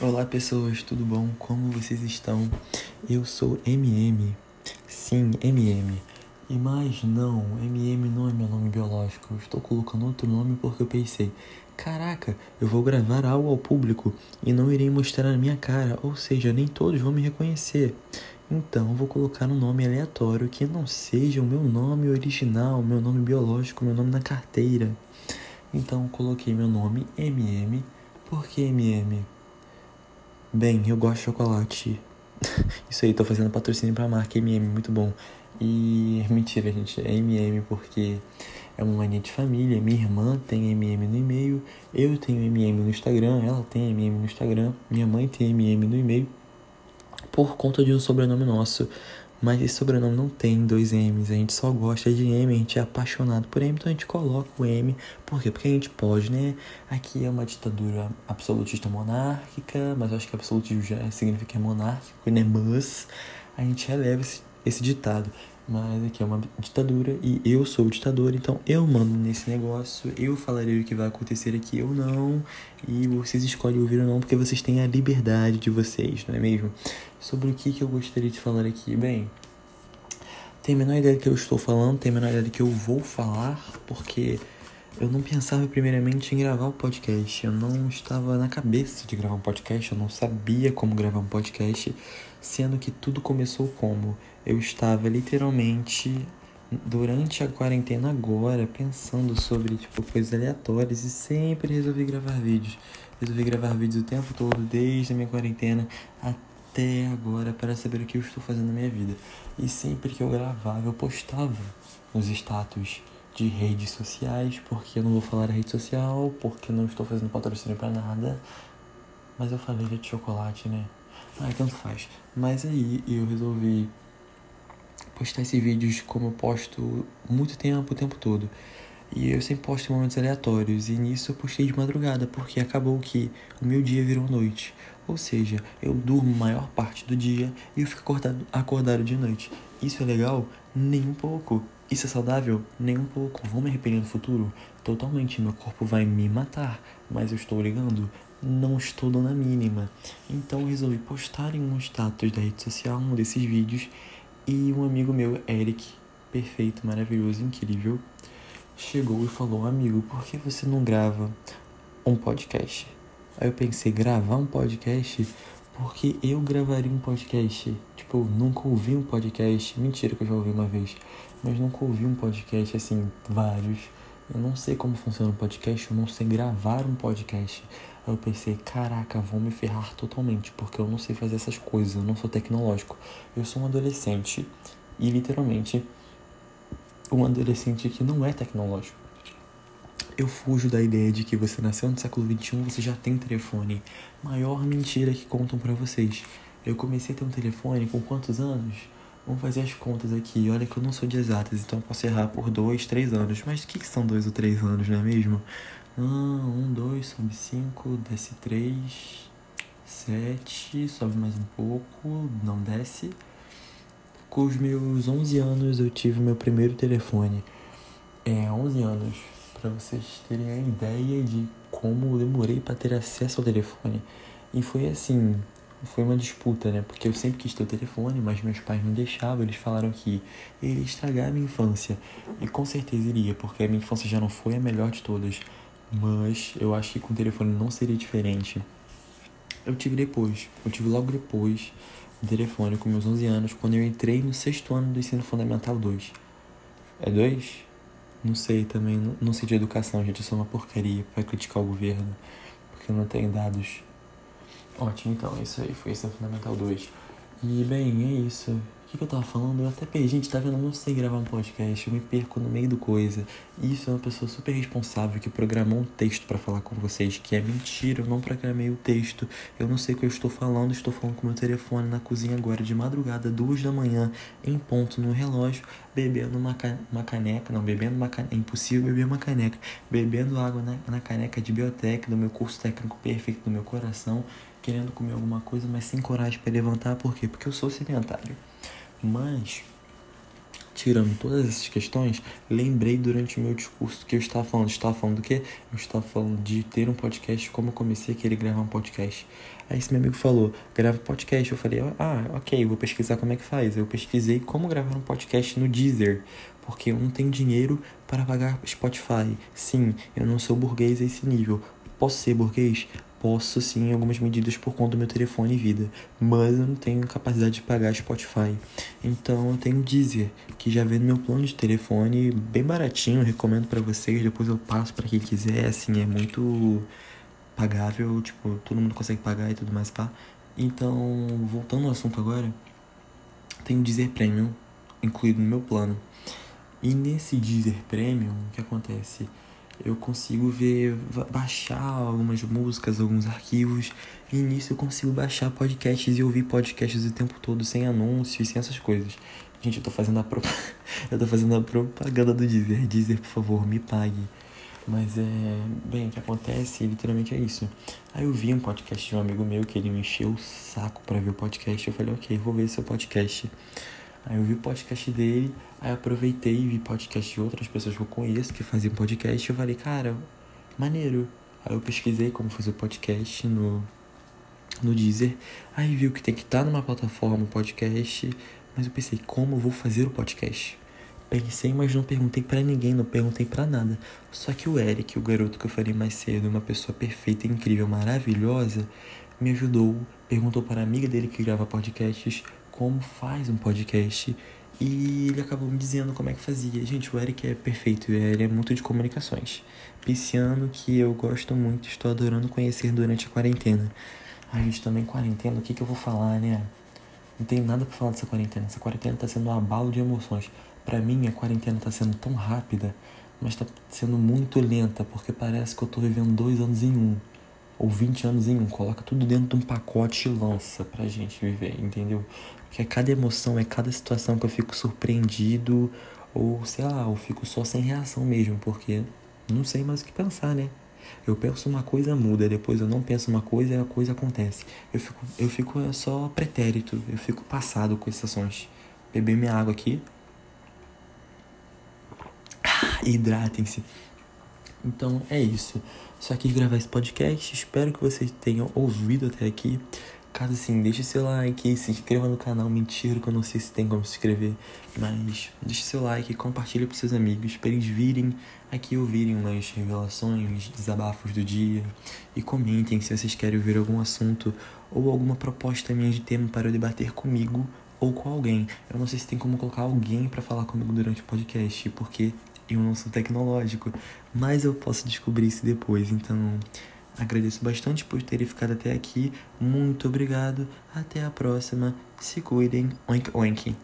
Olá pessoas, tudo bom? Como vocês estão? Eu sou MM. Sim, MM. E mais não, MM não é meu nome biológico. Eu estou colocando outro nome porque eu pensei, caraca, eu vou gravar algo ao público e não irei mostrar a minha cara, ou seja, nem todos vão me reconhecer. Então, vou colocar um nome aleatório que não seja o meu nome original, meu nome biológico, meu nome na carteira. Então, coloquei meu nome MM. Por que MM? Bem, eu gosto de chocolate. Isso aí, tô fazendo patrocínio pra marca MM, muito bom. E mentira, gente, é MM porque é uma mania de família. Minha irmã tem MM no e-mail, eu tenho MM no Instagram, ela tem MM no Instagram, minha mãe tem MM no e-mail. Por conta de um sobrenome nosso. Mas esse sobrenome não tem dois M's, a gente só gosta de M, a gente é apaixonado por M, então a gente coloca o M. Por quê? Porque a gente pode, né? Aqui é uma ditadura absolutista monárquica, mas eu acho que absolutismo já significa monárquico, né? Mas a gente releva esse, esse ditado. Mas aqui é uma ditadura e eu sou o ditador, então eu mando nesse negócio, eu falarei o que vai acontecer aqui ou não, e vocês escolhem ouvir ou não, porque vocês têm a liberdade de vocês, não é mesmo? Sobre o que, que eu gostaria de falar aqui? Bem, tem a menor ideia do que eu estou falando, tem a menor ideia do que eu vou falar, porque eu não pensava primeiramente em gravar o podcast. Eu não estava na cabeça de gravar um podcast, eu não sabia como gravar um podcast, sendo que tudo começou como eu estava literalmente durante a quarentena agora pensando sobre tipo coisas aleatórias e sempre resolvi gravar vídeos. Resolvi gravar vídeos o tempo todo desde a minha quarentena até agora para saber o que eu estou fazendo na minha vida. E sempre que eu gravava, eu postava nos status de redes sociais, porque eu não vou falar a rede social, porque eu não estou fazendo patrocínio para nada. Mas eu falei de chocolate, né? Ah, tanto faz. Mas aí eu resolvi postar esses vídeos como eu posto muito tempo, o tempo todo. E eu sempre posto em momentos aleatórios. E nisso eu postei de madrugada, porque acabou que o meu dia virou noite. Ou seja, eu durmo maior parte do dia e eu fico acordado, acordado de noite. Isso é legal? Nem um pouco. Isso é saudável? Nem um pouco. Vou me arrepender no futuro? Totalmente. Meu corpo vai me matar. Mas eu estou ligando? Não estou dando a mínima. Então resolvi postar em um status da rede social um desses vídeos. E um amigo meu, Eric, perfeito, maravilhoso, incrível, chegou e falou: Amigo, por que você não grava um podcast? Aí eu pensei: gravar um podcast? Porque eu gravaria um podcast. Tipo, nunca ouvi um podcast. Mentira que eu já ouvi uma vez mas nunca ouvi um podcast assim, vários. Eu não sei como funciona um podcast, eu não sei gravar um podcast. Aí eu pensei, caraca, vão me ferrar totalmente, porque eu não sei fazer essas coisas, eu não sou tecnológico. Eu sou um adolescente e literalmente um adolescente que não é tecnológico. Eu fujo da ideia de que você nasceu no século XXI, você já tem telefone. Maior mentira que contam para vocês. Eu comecei a ter um telefone com quantos anos? Vamos fazer as contas aqui. Olha que eu não sou de exatas, então eu posso errar por dois, três anos. Mas o que, que são dois ou três anos, não é mesmo? Ah, um, dois, sobe cinco, desce três, sete, sobe mais um pouco, não desce. Com os meus 11 anos eu tive meu primeiro telefone. É, 11 anos. Para vocês terem a ideia de como eu demorei para ter acesso ao telefone. E foi assim, foi uma disputa, né? Porque eu sempre quis ter o telefone, mas meus pais não deixavam. Eles falaram que iria estragar a minha infância. E com certeza iria, porque a minha infância já não foi a melhor de todas. Mas eu acho que com o telefone não seria diferente. Eu tive depois, eu tive logo depois o telefone com meus 11 anos, quando eu entrei no sexto ano do ensino fundamental 2. É 2? Não sei também, não, não sei de educação, gente. Eu sou uma porcaria para criticar o governo, porque eu não tenho dados Ótimo, então, isso aí foi ensino fundamental 2. E, bem, é isso. O que, que eu tava falando? Eu até perdi, gente, tá vendo? Eu não sei gravar um podcast, eu me perco no meio do coisa. Isso é uma pessoa super responsável que programou um texto para falar com vocês, que é mentira, eu não programei o texto. Eu não sei o que eu estou falando, estou falando com meu telefone na cozinha agora, de madrugada, duas da manhã, em ponto no relógio, bebendo uma, ca uma caneca, não, bebendo uma caneca, é impossível beber uma caneca, bebendo água na, na caneca de biotec do meu curso técnico perfeito do meu coração, querendo comer alguma coisa, mas sem coragem para levantar, por quê? Porque eu sou sedentário. Mas, tirando todas essas questões, lembrei durante o meu discurso que eu estava falando. Estava falando do quê? Eu estava falando de ter um podcast, como eu comecei a querer gravar um podcast. Aí esse meu amigo falou, grava podcast. Eu falei, ah, ok, vou pesquisar como é que faz. Eu pesquisei como gravar um podcast no Deezer, porque eu não tenho dinheiro para pagar Spotify. Sim, eu não sou burguês a esse nível. Posso ser burguês? Posso sim, em algumas medidas por conta do meu telefone e vida, mas eu não tenho capacidade de pagar Spotify. Então eu tenho Deezer, que já vem no meu plano de telefone, bem baratinho, recomendo para vocês, depois eu passo para quem quiser, assim, é muito pagável, tipo, todo mundo consegue pagar e tudo mais, pá. Então, voltando ao assunto agora, tem o Deezer Premium incluído no meu plano. E nesse Deezer Premium, o que acontece? Eu consigo ver, baixar algumas músicas, alguns arquivos, e nisso eu consigo baixar podcasts e ouvir podcasts o tempo todo, sem anúncios, sem essas coisas. Gente, eu tô fazendo a, eu tô fazendo a propaganda do Deezer. Deezer, por favor, me pague. Mas é. Bem, o que acontece literalmente é isso. Aí eu vi um podcast de um amigo meu que ele me encheu o saco para ver o podcast. Eu falei, ok, vou ver seu podcast. Aí eu vi o podcast dele, aí aproveitei e vi podcast de outras pessoas que eu conheço que faziam podcast. Eu falei, cara, maneiro. Aí eu pesquisei como fazer podcast no, no Deezer. Aí viu que tem que estar numa plataforma podcast. Mas eu pensei, como eu vou fazer o podcast? Pensei, mas não perguntei para ninguém, não perguntei para nada. Só que o Eric, o garoto que eu falei mais cedo, uma pessoa perfeita, incrível, maravilhosa, me ajudou, perguntou para a amiga dele que grava podcasts como faz um podcast e ele acabou me dizendo como é que fazia. Gente, o Eric é perfeito, ele é muito de comunicações. Pisciano que eu gosto muito, estou adorando conhecer durante a quarentena. A gente também quarentena, o que que eu vou falar, né? Não tem nada pra falar dessa quarentena. Essa quarentena tá sendo um abalo de emoções. Para mim, a quarentena tá sendo tão rápida, mas tá sendo muito lenta, porque parece que eu tô vivendo dois anos em um ou 20 anos em um. Coloca tudo dentro de um pacote e lança pra gente viver, entendeu? Porque cada emoção, é cada situação que eu fico surpreendido, ou sei lá, eu fico só sem reação mesmo, porque não sei mais o que pensar, né? Eu penso uma coisa, muda, depois eu não penso uma coisa e a coisa acontece. Eu fico, eu fico só pretérito, eu fico passado com estações. Beber minha água aqui. Ah, hidratem-se. Então é isso. Só quis gravar esse podcast. Espero que vocês tenham ouvido até aqui. Caso assim, deixe seu like, se inscreva no canal. Mentira, que eu não sei se tem como se inscrever. Mas deixe seu like, compartilhe para seus amigos, para eles virem aqui ouvirem umas revelações, desabafos do dia. E comentem se vocês querem ouvir algum assunto ou alguma proposta minha de tema para eu debater comigo ou com alguém. Eu não sei se tem como colocar alguém para falar comigo durante o podcast, porque eu não sou tecnológico, mas eu posso descobrir isso depois. Então, agradeço bastante por terem ficado até aqui. Muito obrigado. Até a próxima. Se cuidem. Oink, oink.